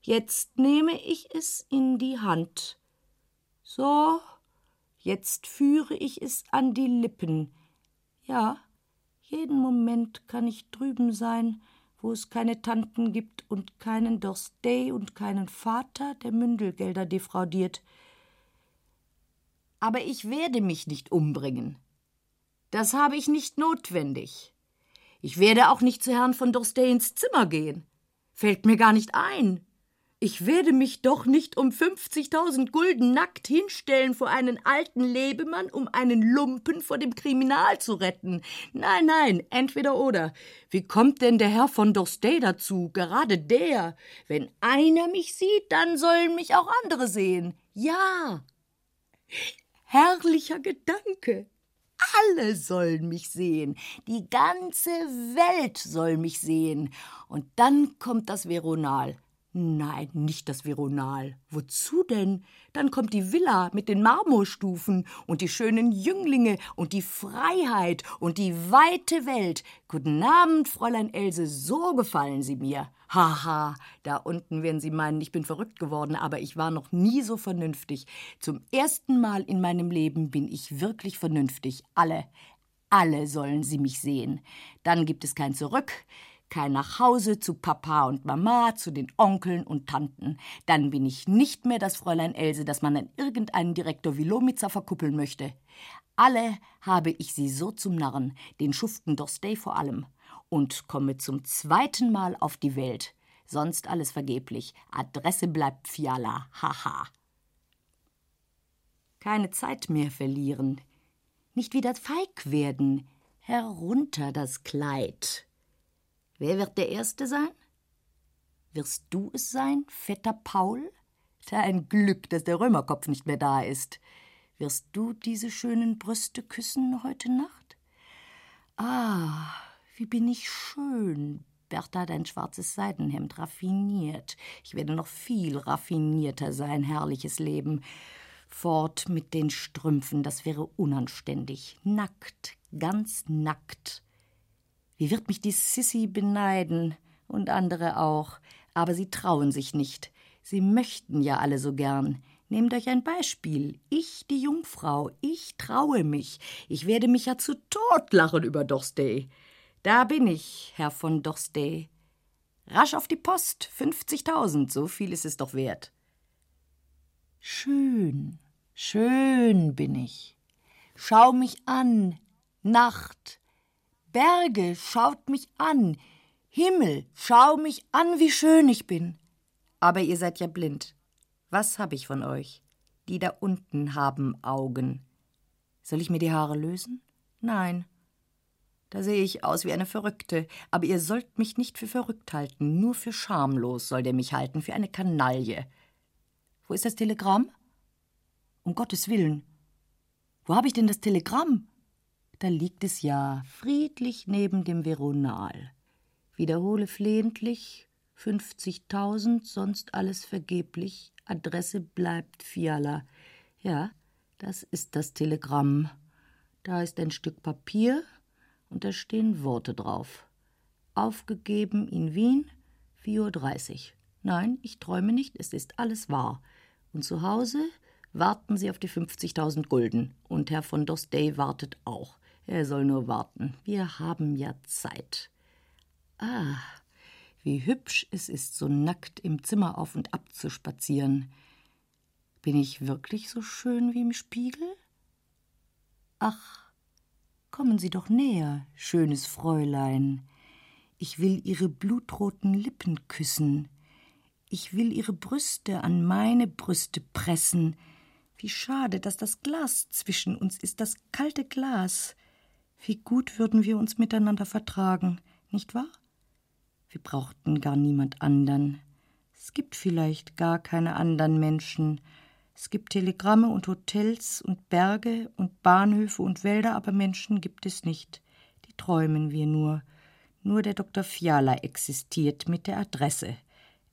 jetzt nehme ich es in die Hand. So, jetzt führe ich es an die Lippen. Ja, jeden Moment kann ich drüben sein, wo es keine Tanten gibt und keinen Dorstey und keinen Vater, der Mündelgelder defraudiert. Aber ich werde mich nicht umbringen. Das habe ich nicht notwendig. Ich werde auch nicht zu Herrn von Dorstey ins Zimmer gehen. Fällt mir gar nicht ein. Ich werde mich doch nicht um 50.000 Gulden nackt hinstellen vor einen alten Lebemann, um einen Lumpen vor dem Kriminal zu retten. Nein, nein, entweder oder. Wie kommt denn der Herr von Dorstey dazu? Gerade der. Wenn einer mich sieht, dann sollen mich auch andere sehen. Ja. Herrlicher Gedanke. Alle sollen mich sehen. Die ganze Welt soll mich sehen. Und dann kommt das Veronal. Nein, nicht das Veronal. Wozu denn? Dann kommt die Villa mit den Marmorstufen und die schönen Jünglinge und die Freiheit und die weite Welt. Guten Abend, Fräulein Else, so gefallen Sie mir. Haha, da unten werden Sie meinen, ich bin verrückt geworden, aber ich war noch nie so vernünftig. Zum ersten Mal in meinem Leben bin ich wirklich vernünftig. Alle, alle sollen Sie mich sehen. Dann gibt es kein Zurück kein nach Hause zu Papa und Mama, zu den Onkeln und Tanten. Dann bin ich nicht mehr das Fräulein Else, das man an irgendeinen Direktor wie Lomitzer verkuppeln möchte. Alle habe ich sie so zum Narren, den Schuften Dorstey vor allem, und komme zum zweiten Mal auf die Welt. Sonst alles vergeblich. Adresse bleibt Fiala. Haha. Keine Zeit mehr verlieren. Nicht wieder feig werden. Herunter das Kleid. Wer wird der Erste sein? Wirst du es sein, fetter Paul? Da ein Glück, dass der Römerkopf nicht mehr da ist. Wirst du diese schönen Brüste küssen heute Nacht? Ah, wie bin ich schön. Bertha hat ein schwarzes Seidenhemd, raffiniert. Ich werde noch viel raffinierter sein, herrliches Leben. Fort mit den Strümpfen, das wäre unanständig. Nackt, ganz nackt. Wie wird mich die Sissy beneiden und andere auch, aber sie trauen sich nicht. Sie möchten ja alle so gern. Nehmt euch ein Beispiel. Ich, die Jungfrau, ich traue mich. Ich werde mich ja zu Tod lachen über Dorstey. Da bin ich, Herr von Dorstey. Rasch auf die Post, 50.000, so viel ist es doch wert. Schön, schön bin ich. Schau mich an, Nacht, Berge, schaut mich an. Himmel, schau mich an, wie schön ich bin. Aber ihr seid ja blind. Was hab ich von euch? Die da unten haben Augen. Soll ich mir die Haare lösen? Nein. Da sehe ich aus wie eine Verrückte, aber ihr sollt mich nicht für verrückt halten, nur für schamlos soll der mich halten, für eine Kanaille. Wo ist das Telegramm? Um Gottes Willen. Wo habe ich denn das Telegramm? Da liegt es ja friedlich neben dem Veronal. Wiederhole flehentlich 50.000, sonst alles vergeblich. Adresse bleibt Fiala. Ja, das ist das Telegramm. Da ist ein Stück Papier und da stehen Worte drauf. Aufgegeben in Wien, 4.30 Uhr. Nein, ich träume nicht, es ist alles wahr. Und zu Hause warten Sie auf die 50.000 Gulden. Und Herr von Dostey wartet auch. Er soll nur warten. Wir haben ja Zeit. Ah, wie hübsch es ist, so nackt im Zimmer auf und ab zu spazieren. Bin ich wirklich so schön wie im Spiegel? Ach, kommen Sie doch näher, schönes Fräulein. Ich will Ihre blutroten Lippen küssen. Ich will Ihre Brüste an meine Brüste pressen. Wie schade, dass das Glas zwischen uns ist, das kalte Glas. Wie gut würden wir uns miteinander vertragen, nicht wahr? Wir brauchten gar niemand andern. Es gibt vielleicht gar keine anderen Menschen. Es gibt Telegramme und Hotels und Berge und Bahnhöfe und Wälder, aber Menschen gibt es nicht. Die träumen wir nur. Nur der Dr. Fiala existiert mit der Adresse.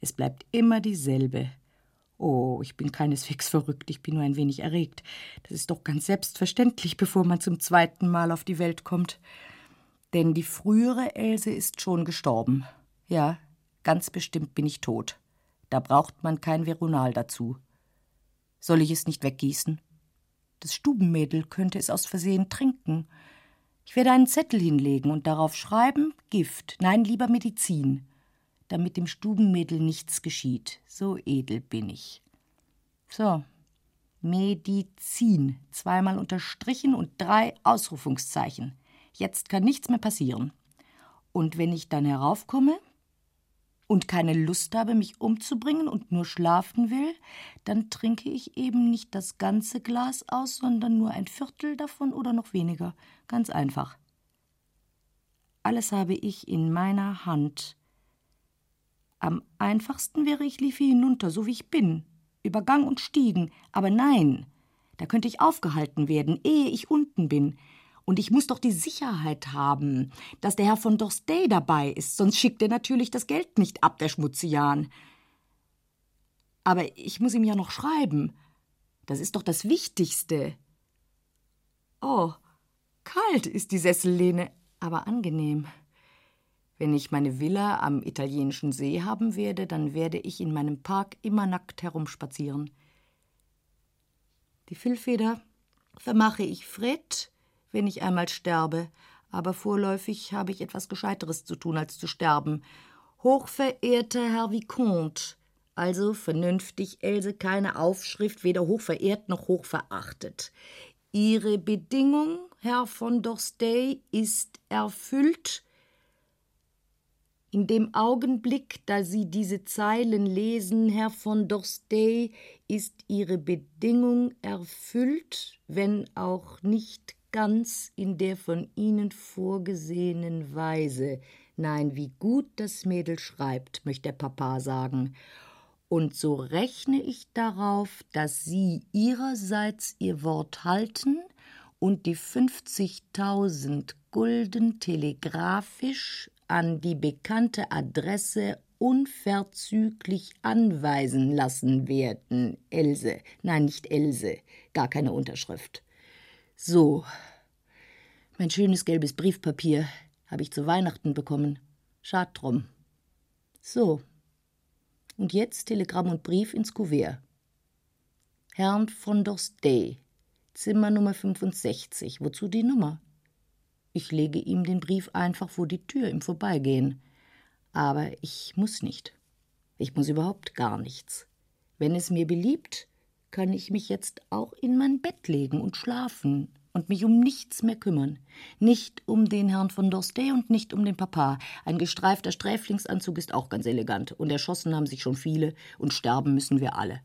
Es bleibt immer dieselbe. Oh, ich bin keineswegs *laughs* verrückt, ich bin nur ein wenig erregt. Das ist doch ganz selbstverständlich, bevor man zum zweiten Mal auf die Welt kommt. Denn die frühere Else ist schon gestorben. Ja, ganz bestimmt bin ich tot. Da braucht man kein Veronal dazu. Soll ich es nicht weggießen? Das Stubenmädel könnte es aus Versehen trinken. Ich werde einen Zettel hinlegen und darauf schreiben Gift, nein, lieber Medizin damit dem Stubenmädel nichts geschieht. So edel bin ich. So, Medizin, zweimal unterstrichen und drei Ausrufungszeichen. Jetzt kann nichts mehr passieren. Und wenn ich dann heraufkomme und keine Lust habe, mich umzubringen und nur schlafen will, dann trinke ich eben nicht das ganze Glas aus, sondern nur ein Viertel davon oder noch weniger. Ganz einfach. Alles habe ich in meiner Hand am einfachsten wäre, ich liefe hinunter, so wie ich bin, über Gang und Stiegen. Aber nein, da könnte ich aufgehalten werden, ehe ich unten bin. Und ich muss doch die Sicherheit haben, dass der Herr von Dorstey dabei ist, sonst schickt er natürlich das Geld nicht ab, der Schmutzian. Aber ich muss ihm ja noch schreiben. Das ist doch das Wichtigste. Oh, kalt ist die Sessellehne, aber angenehm. Wenn ich meine Villa am italienischen See haben werde, dann werde ich in meinem Park immer nackt herumspazieren. Die Füllfeder vermache ich Fred, wenn ich einmal sterbe, aber vorläufig habe ich etwas Gescheiteres zu tun, als zu sterben. Hochverehrter Herr Vicomte, also vernünftig, Else, keine Aufschrift, weder hochverehrt noch hochverachtet. Ihre Bedingung, Herr von Dorstey, ist erfüllt. In dem Augenblick, da Sie diese Zeilen lesen, Herr von Dorstey, ist Ihre Bedingung erfüllt, wenn auch nicht ganz in der von Ihnen vorgesehenen Weise. Nein, wie gut das Mädel schreibt, möchte der Papa sagen. Und so rechne ich darauf, dass Sie Ihrerseits Ihr Wort halten und die 50.000 Gulden telegrafisch an die bekannte Adresse unverzüglich anweisen lassen werden. Else. Nein, nicht Else. Gar keine Unterschrift. So. Mein schönes gelbes Briefpapier habe ich zu Weihnachten bekommen. Schad drum. So. Und jetzt Telegramm und Brief ins Kuvert. Herrn von Dorstey, Zimmer Nummer 65. Wozu die Nummer? Ich lege ihm den Brief einfach vor die Tür im Vorbeigehen. Aber ich muss nicht. Ich muss überhaupt gar nichts. Wenn es mir beliebt, kann ich mich jetzt auch in mein Bett legen und schlafen und mich um nichts mehr kümmern. Nicht um den Herrn von Dorstey und nicht um den Papa. Ein gestreifter Sträflingsanzug ist auch ganz elegant, und erschossen haben sich schon viele, und sterben müssen wir alle.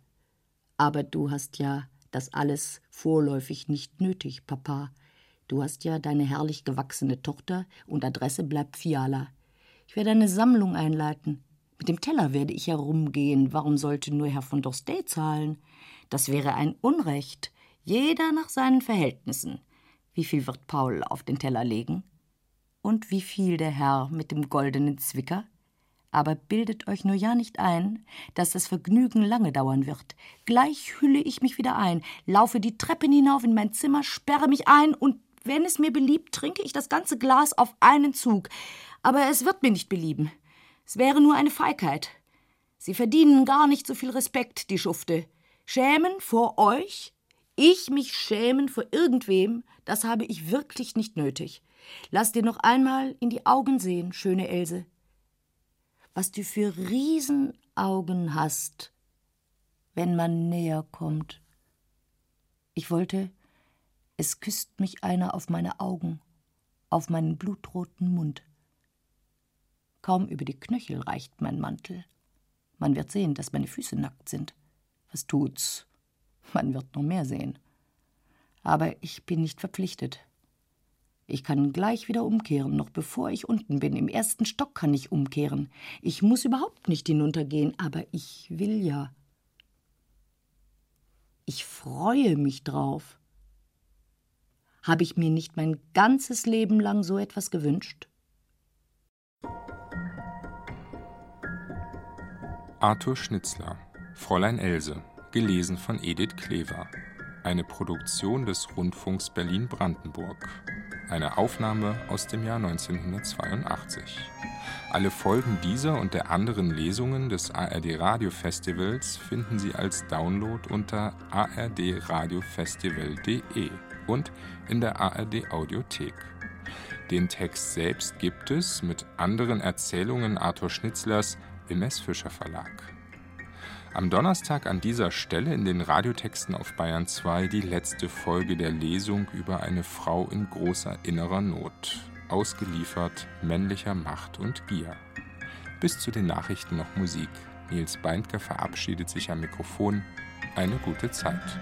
Aber du hast ja das alles vorläufig nicht nötig, Papa. Du hast ja deine herrlich gewachsene Tochter, und Adresse bleibt Fiala. Ich werde eine Sammlung einleiten. Mit dem Teller werde ich herumgehen. Warum sollte nur Herr von Dorstey zahlen? Das wäre ein Unrecht. Jeder nach seinen Verhältnissen. Wie viel wird Paul auf den Teller legen? Und wie viel der Herr mit dem goldenen Zwicker? Aber bildet euch nur ja nicht ein, dass das Vergnügen lange dauern wird. Gleich hülle ich mich wieder ein, laufe die Treppen hinauf in mein Zimmer, sperre mich ein und wenn es mir beliebt, trinke ich das ganze Glas auf einen Zug. Aber es wird mir nicht belieben. Es wäre nur eine Feigheit. Sie verdienen gar nicht so viel Respekt, die Schufte. Schämen vor euch? Ich mich schämen vor irgendwem, das habe ich wirklich nicht nötig. Lass dir noch einmal in die Augen sehen, schöne Else. Was du für Riesenaugen hast, wenn man näher kommt. Ich wollte, es küsst mich einer auf meine Augen, auf meinen blutroten Mund. Kaum über die Knöchel reicht mein Mantel. Man wird sehen, dass meine Füße nackt sind. Was tut's? Man wird noch mehr sehen. Aber ich bin nicht verpflichtet. Ich kann gleich wieder umkehren, noch bevor ich unten bin. Im ersten Stock kann ich umkehren. Ich muss überhaupt nicht hinuntergehen, aber ich will ja. Ich freue mich drauf. Habe ich mir nicht mein ganzes Leben lang so etwas gewünscht? Arthur Schnitzler, Fräulein Else, gelesen von Edith Klever. Eine Produktion des Rundfunks Berlin-Brandenburg. Eine Aufnahme aus dem Jahr 1982. Alle Folgen dieser und der anderen Lesungen des ARD Radio Festivals finden Sie als Download unter ardradiofestival.de und in der ARD Audiothek. Den Text selbst gibt es mit anderen Erzählungen Arthur Schnitzlers im S. Fischer Verlag. Am Donnerstag an dieser Stelle in den Radiotexten auf Bayern 2 die letzte Folge der Lesung über eine Frau in großer innerer Not, ausgeliefert männlicher Macht und Gier. Bis zu den Nachrichten noch Musik. Nils Beindker verabschiedet sich am Mikrofon. Eine gute Zeit.